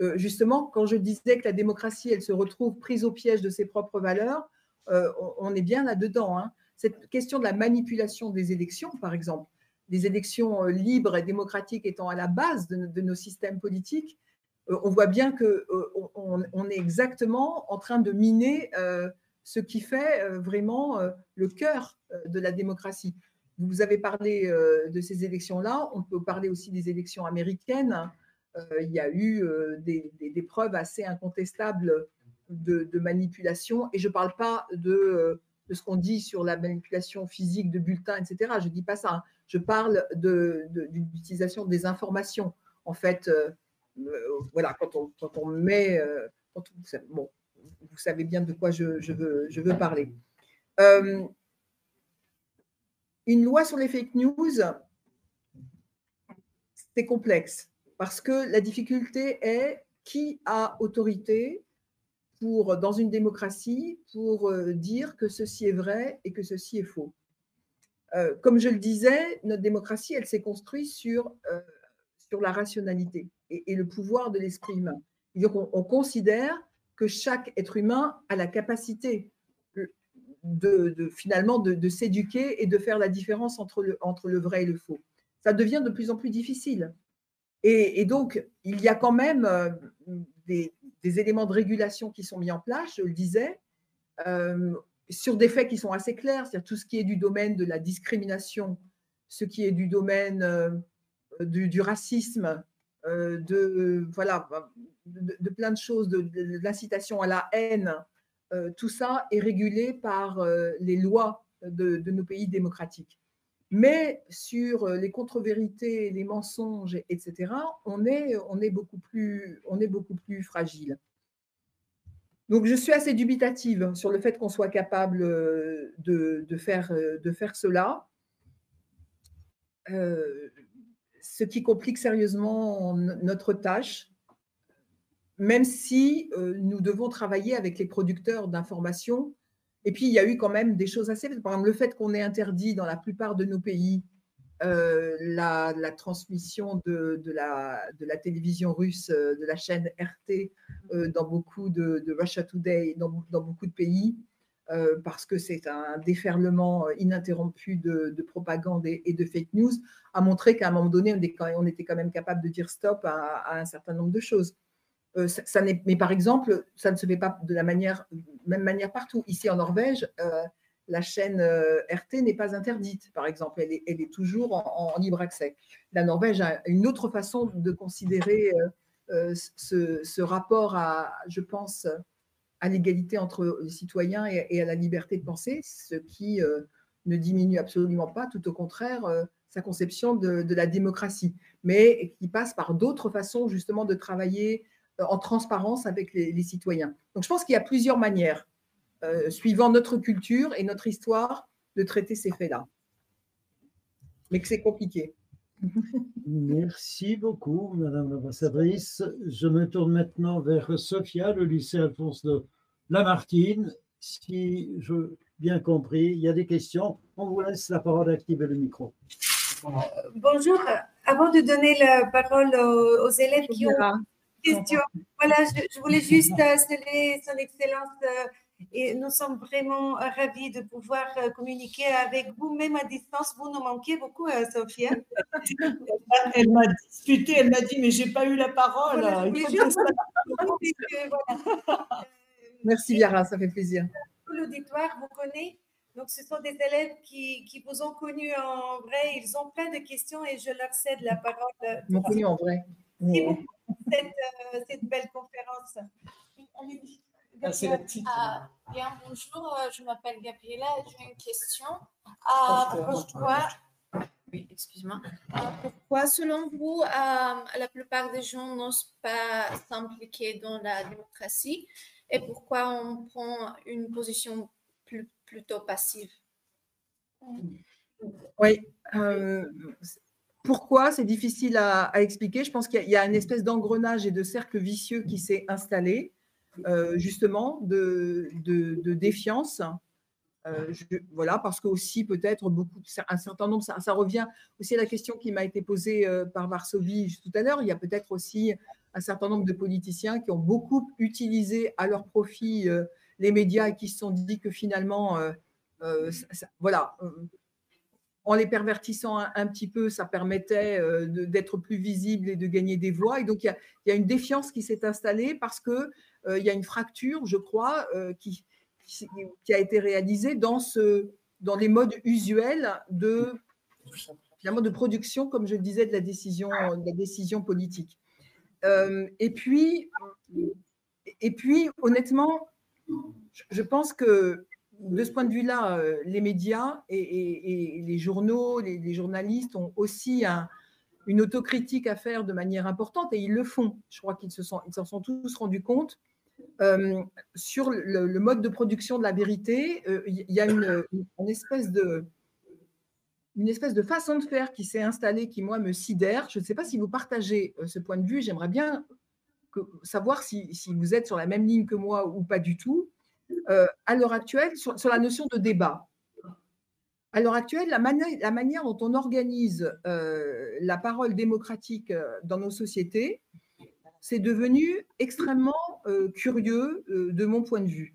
Euh, justement, quand je disais que la démocratie, elle se retrouve prise au piège de ses propres valeurs, euh, on, est bien là-dedans. hein. cette question de la manipulation des élections, par exemple, des élections libres et démocratiques étant à la base de, nos systèmes politiques, on voit bien qu'on on, est exactement en train de miner ce qui fait vraiment le cœur de la démocratie. Vous avez parlé de ces élections-là, on peut parler aussi des élections américaines. Il y a eu des, preuves assez incontestables de, manipulation, et je ne parle pas de, de ce qu'on dit sur la manipulation physique de bulletins, etc. Je ne dis pas ça. Hein. Je parle de, l'utilisation des informations. En fait, voilà, quand on, met. bon, vous savez bien de quoi je, veux, parler. Euh, une loi sur les fake news, c'est complexe parce que la difficulté est qui a autorité pour, dans une démocratie pour euh, dire que ceci est vrai et que ceci est faux. Euh, comme je le disais, notre démocratie, elle s'est construite sur, sur la rationalité et, le pouvoir de l'esprit humain. Donc, on considère que chaque être humain a la capacité de, finalement de, s'éduquer et de faire la différence entre le, entre le vrai et le faux. Ça devient de plus en plus difficile. Et, donc, il y a quand même euh, des, éléments de régulation qui sont mis en place, je le disais, euh, sur des faits qui sont assez clairs, c'est-à-dire tout ce qui est du domaine de la discrimination, ce qui est du domaine euh, du, racisme, de, voilà, de, plein de choses, de, l'incitation à la haine, tout ça est régulé par les lois de, nos pays démocratiques. Mais sur euh, les contre-vérités, les mensonges, etc., on est, beaucoup, plus, fragile. Donc, je suis assez dubitative sur le fait qu'on soit capable de, de, faire, de faire cela. ce qui complique sérieusement notre tâche même si euh, nous devons travailler avec les producteurs d'informations. Et puis, il y a eu quand même des choses assez... Par exemple, le fait qu'on ait interdit dans la plupart de nos pays euh, la, transmission de, la, télévision russe, euh, de la chaîne RT dans beaucoup de, Russia Today, dans, beaucoup de pays, parce que c'est un déferlement ininterrompu de, propagande et, de fake news, a montré qu'à un moment donné, on, était quand même capable de dire stop à un certain nombre de choses. Euh, mais par exemple, ça ne se fait pas de la même manière partout. Ici en Norvège, euh, la chaîne euh, RT n'est pas interdite, par exemple. Elle est, toujours en, libre accès. La Norvège a une autre façon de considérer ce, rapport à, je pense, à l'égalité entre les citoyens et, à la liberté de penser, ce qui ne diminue absolument pas, tout au contraire, sa conception de, la démocratie, mais qui passe par d'autres façons justement de travailler en transparence avec les, citoyens. Donc je pense qu'il y a plusieurs manières, euh, suivant notre culture et notre histoire, de traiter ces faits-là. Mais que c'est compliqué.
Merci beaucoup, Madame l'ambassadrice. Je me tourne maintenant vers Sophia, le lycée Alphonse de Lamartine. Si je bien compris, il y a des questions. On vous laisse la parole d'activer le micro.
Bonjour. Avant de donner la parole aux, élèves qui ont question. Voilà, je, voulais juste euh, saluer Son Excellence euh, et nous sommes vraiment euh, ravis de pouvoir communiquer avec vous, même à distance. Vous nous manquez beaucoup, Sophia.
Elle m'a discuté, elle m'a dit, mais j'ai pas eu la parole.
Merci, Viara, ça fait plaisir.
L'auditoire vous connaît. Donc, ce sont des élèves qui, qui, vous ont connu en vrai. Ils ont plein de questions et je leur cède la parole.
Ils m'ont connu en vrai.
Merci beaucoup cette, euh, cette belle conférence.
Ah, c'est la petite. Ah, bien, bonjour, euh, je m'appelle Gabriela, j'ai une question. Ah, pourquoi, oui, excuse-moi. pourquoi, selon vous, la plupart des gens n'osent pas s'impliquer dans la démocratie et pourquoi on prend une position plus, plutôt passive?
Oui, euh, pourquoi C'est difficile à, expliquer. Je pense qu'il y, a une espèce d'engrenage et de cercle vicieux qui s'est installé, euh, justement, de, défiance. Euh, voilà, parce que aussi peut-être beaucoup, un certain nombre, ça, revient aussi à la question qui m'a été posée euh, par Varsovie tout à l'heure. Il y a peut-être aussi un certain nombre de politiciens qui ont beaucoup utilisé à leur profit les médias et qui se sont dit que finalement voilà, en les pervertissant un, petit peu, ça permettait d'être plus visible et de gagner des voix. Et donc, il y, a, une défiance qui s'est installée parce qu'il il y a une fracture, je crois, qui, qui, a été réalisée dans, les modes usuels de, production, comme je le disais, de la décision, politique. puis, et puis, honnêtement, je pense que de ce point de vue-là, euh, les médias et, les journaux, les, journalistes ont aussi une autocritique à faire de manière importante et ils le font. Je crois qu'ils sont, s'en sont tous rendus compte. Euh, sur le, mode de production de la vérité, euh, il y a une, espèce de, une espèce de façon de faire qui s'est installée qui, moi, me sidère. Je ne sais pas si vous partagez ce point de vue. J'aimerais bien savoir si, vous êtes sur la même ligne que moi ou pas du tout. Euh, à l'heure actuelle sur, la notion de débat. À l'heure actuelle, la, manière dont on organise euh, la parole démocratique euh, dans nos sociétés, c'est devenu extrêmement curieux de mon point de vue.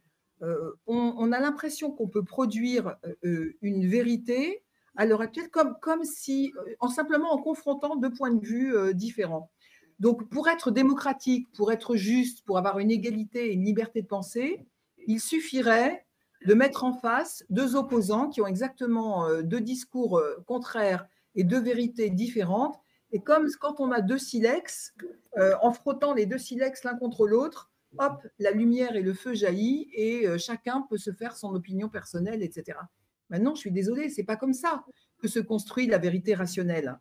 On, a l'impression qu'on peut produire une vérité à l'heure actuelle comme, comme si, en simplement en confrontant deux points de vue différents. Donc, pour être démocratique, pour être juste, pour avoir une égalité et une liberté de penser, il suffirait de mettre en face deux opposants qui ont exactement euh, deux discours euh, contraires et deux vérités différentes. Et comme quand on a deux silex, euh, en frottant les deux silex l'un contre l'autre, hop, la lumière et le feu jaillit et chacun peut se faire son opinion personnelle, etc. Maintenant, je suis désolée, c'est pas comme ça que se construit la vérité rationnelle.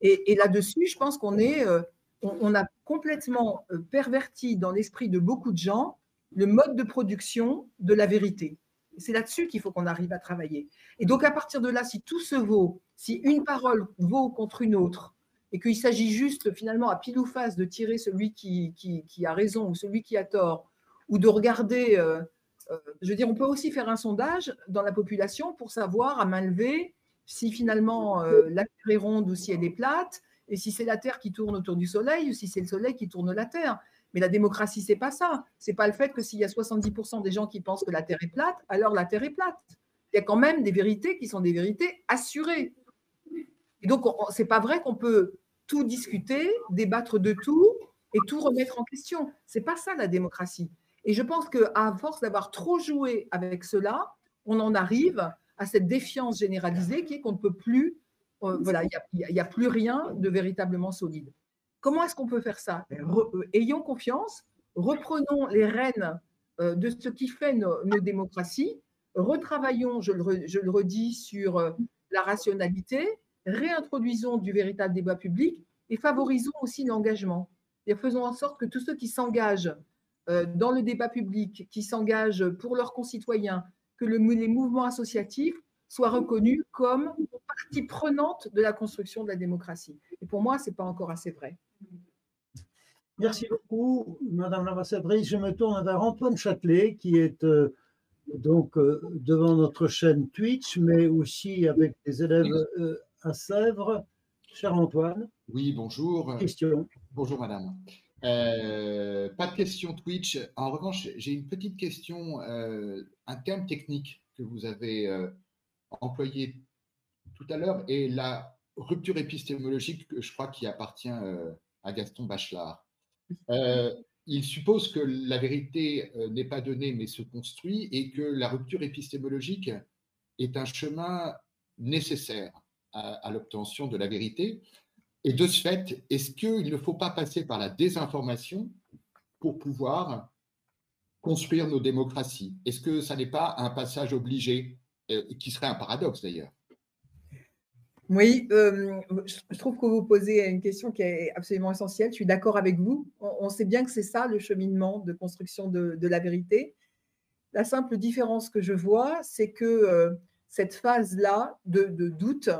Et, là-dessus, je pense qu'on est, on, a complètement perverti dans l'esprit de beaucoup de gens le mode de production de la vérité. C'est là-dessus qu'il faut qu'on arrive à travailler. Et donc, à partir de là, si tout se vaut, si une parole vaut contre une autre, et qu'il s'agit juste finalement à pile ou face de tirer celui qui, a raison ou celui qui a tort, ou de regarder, euh, euh, je veux dire, on peut aussi faire un sondage dans la population pour savoir à main levée si finalement euh, la Terre est ronde ou si elle est plate, et si c'est la Terre qui tourne autour du Soleil ou si c'est le Soleil qui tourne la Terre. Mais la démocratie, c'est pas ça. C'est pas le fait que s'il y a 70% des gens qui pensent que la Terre est plate, alors la Terre est plate. Il y a quand même des vérités qui sont des vérités assurées. Et donc, c'est pas vrai qu'on peut tout discuter, débattre de tout et tout remettre en question. C'est pas ça la démocratie. Et je pense qu'à force d'avoir trop joué avec cela, on en arrive à cette défiance généralisée qui est qu'on ne peut plus, euh, voilà, il n'y a, a, plus rien de véritablement solide. Comment est-ce qu'on peut faire ça? Euh, Ayons confiance, reprenons les rênes euh, de ce qui fait nos, démocraties, retravaillons, je le, redis, sur euh, la rationalité, réintroduisons du véritable débat public et favorisons aussi l'engagement. Faisons en sorte que tous ceux qui s'engagent dans le débat public, qui s'engagent pour leurs concitoyens, que les mouvements associatifs soient reconnus comme partie prenante de la construction de la démocratie. Et pour moi, ce n'est pas encore assez vrai.
Merci beaucoup, Madame l'ambassadrice. Je me tourne vers Antoine Châtelet, qui est euh, donc euh, devant notre chaîne Twitch, mais aussi avec des élèves euh, à Sèvres. Cher Antoine.
Oui, bonjour.
Question.
Bonjour, Madame. pas de question Twitch. En revanche, j'ai une petite question, un terme technique que vous avez employé tout à l'heure est la rupture épistémologique, je crois, qui appartient à Gaston Bachelard. Euh, il suppose que la vérité euh, n'est pas donnée mais se construit et que la rupture épistémologique est un chemin nécessaire à, l'obtention de la vérité. Et de ce fait, est-ce qu'il ne faut pas passer par la désinformation pour pouvoir construire nos démocraties? Est-ce que ça n'est pas un passage obligé, euh, qui serait un paradoxe d'ailleurs
oui, euh, je trouve que vous posez une question qui est absolument essentielle. Je suis d'accord avec vous. On, sait bien que c'est ça le cheminement de construction de, la vérité. La simple différence que je vois, c'est que euh, cette phase-là de, doute,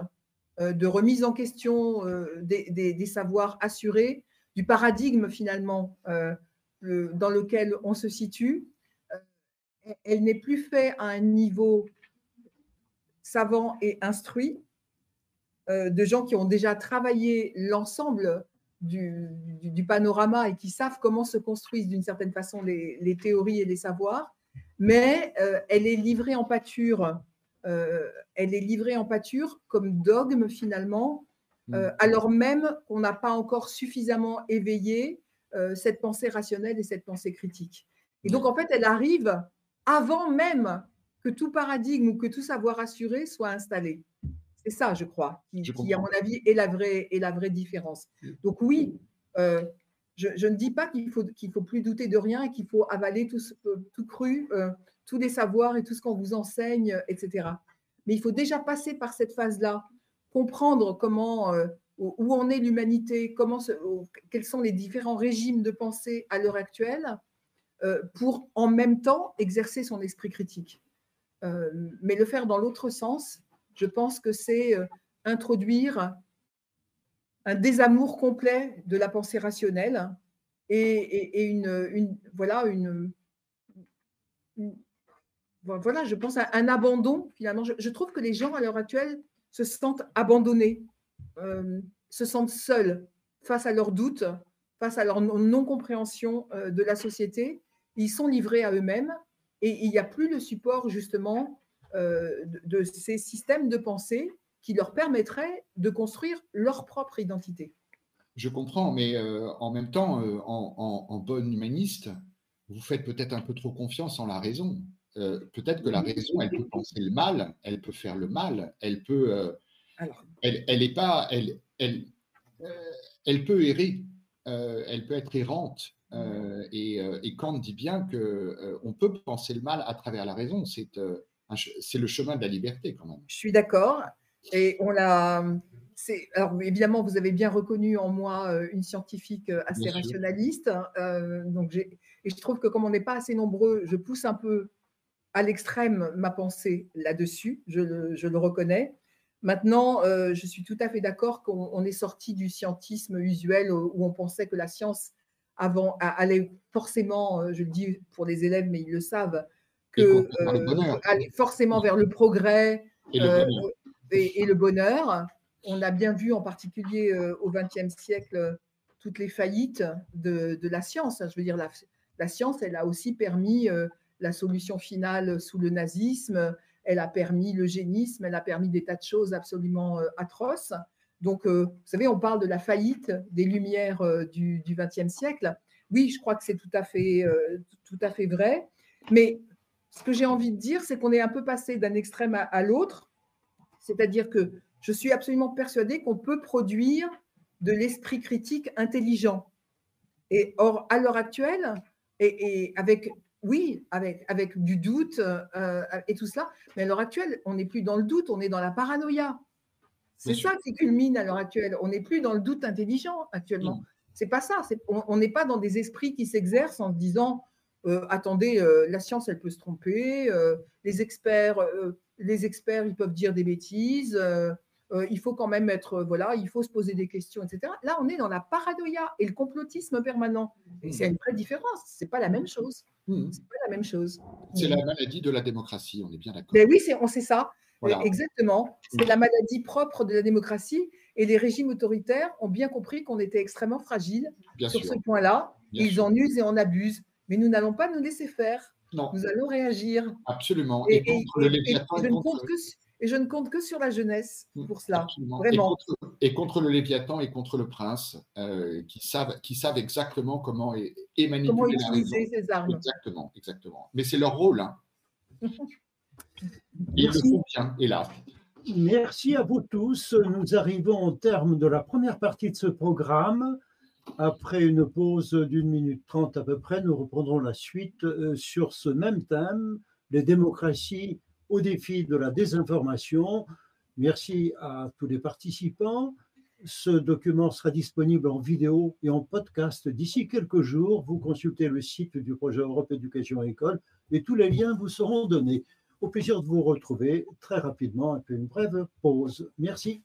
euh, de remise en question des, savoirs assurés, du paradigme finalement dans lequel on se situe, elle n'est plus faite à un niveau savant et instruit, de gens qui ont déjà travaillé l'ensemble du, panorama et qui savent comment se construisent d'une certaine façon les, théories et les savoirs, mais euh, elle est livrée en pâture elle est livrée en pâture comme dogme finalement, mm. alors même qu'on n'a pas encore suffisamment éveillé cette pensée rationnelle et cette pensée critique. Et donc, en fait, elle arrive avant même que tout paradigme ou que tout savoir assuré soit installé. C'est ça, je crois, qui, à mon avis, est la vraie, est la vraie différence. Donc oui, euh, je, ne dis pas qu'il faut, qu'il faut plus douter de rien et qu'il faut avaler tout, euh, tout cru, euh, tous les savoirs et tout ce qu'on vous enseigne, etc. Mais il faut déjà passer par cette phase-là, comprendre comment, où en est l'humanité, comment quels sont les différents régimes de pensée à l'heure actuelle, pour en même temps exercer son esprit critique. mais le faire dans l'autre sens, je pense que c'est euh, introduire un désamour complet de la pensée rationnelle et, une, voilà une, voilà je pense un abandon finalement. Je, trouve que les gens à l'heure actuelle se sentent abandonnés euh, se sentent seuls face à leurs doutes face à leur non compréhension euh, de la société. Ils sont livrés à eux-mêmes et il n'y a plus le support justement euh, de, ces systèmes de pensée qui leur permettraient de construire leur propre identité.
Je comprends, mais euh, en même temps, euh, en, en, bonne humaniste, vous faites peut-être un peu trop confiance en la raison. peut-être que la raison, elle peut penser le mal, elle peut faire le mal, elle peut, elle, elle est pas, elle, elle, elle peut errer, elle peut être errante. et, et, Kant dit bien que on peut penser le mal à travers la raison. C'est c'est le chemin de la liberté quand même.
Je suis d'accord. Et on l'a. Alors évidemment, vous avez bien reconnu en moi euh, une scientifique euh, assez rationaliste. Euh, donc et je trouve que comme on n'est pas assez nombreux, je pousse un peu à l'extrême ma pensée là-dessus. Je le, reconnais. Maintenant, je suis tout à fait d'accord qu'on est sorti du scientisme usuel où on pensait que la science avant allait forcément, je le dis pour les élèves, mais ils le savent, que euh, aller forcément vers le progrès euh, et, le bonheur. On a bien vu en particulier euh, au XXe siècle toutes les faillites de, la science. Je veux dire, la, science, elle a aussi permis la solution finale sous le nazisme, elle a permis l'eugénisme, elle a permis des tas de choses absolument atroces. Donc, vous savez, on parle de la faillite des Lumières du XXe siècle. Oui, je crois que c'est tout à fait, tout à fait vrai. Mais ce que j'ai envie de dire, c'est qu'on est un peu passé d'un extrême à, l'autre. C'est-à-dire que je suis absolument persuadée qu'on peut produire de l'esprit critique intelligent. Et or, à l'heure actuelle, et, avec, oui, avec, avec du doute euh, et tout cela, mais à l'heure actuelle, on n'est plus dans le doute, on est dans la paranoïa. C'est ça qui culmine à l'heure actuelle. On n'est plus dans le doute intelligent actuellement. C'est pas ça. On n'est pas dans des esprits qui s'exercent en se disant euh, attendez, euh, la science, elle peut se tromper, euh, les experts, les experts, ils peuvent dire des bêtises, il faut quand même être, voilà, il faut se poser des questions, etc. Là, on est dans la paranoïa et le complotisme permanent. Et mmh. c'est une vraie différence, c'est pas la même chose. Mmh. C'est pas la même chose.
C'est la maladie de la démocratie, on est bien d'accord.
Mais oui, on sait ça. Exactement. C'est la maladie propre de la démocratie et les régimes autoritaires ont bien compris qu'on était extrêmement fragile sur ce point-là. Ils en usent et en abusent mais nous n'allons pas nous laisser faire. Non. Nous allons réagir.
Absolument.
Et, contre et, je ne compte que, et je ne compte que sur la jeunesse mm, pour cela. Vraiment.
Et contre, le Léviathan et contre le prince, euh, qui, savent, qui savent exactement comment est, manipuler
comment utiliser ces armes.
Exactement, exactement. Mais c'est leur rôle. Hein. Ils le font bien, hélas.
Merci à vous tous. Nous arrivons au terme de la première partie de ce programme. Après une pause d'une minute trente à peu près, nous reprendrons la suite euh, sur ce même thème, les démocraties au défi de la désinformation. Merci à tous les participants. Ce document sera disponible en vidéo et en podcast d'ici quelques jours. Vous consultez le site du projet Europe Éducation École et tous les liens vous seront donnés. Au plaisir de vous retrouver très rapidement après une brève pause. Merci.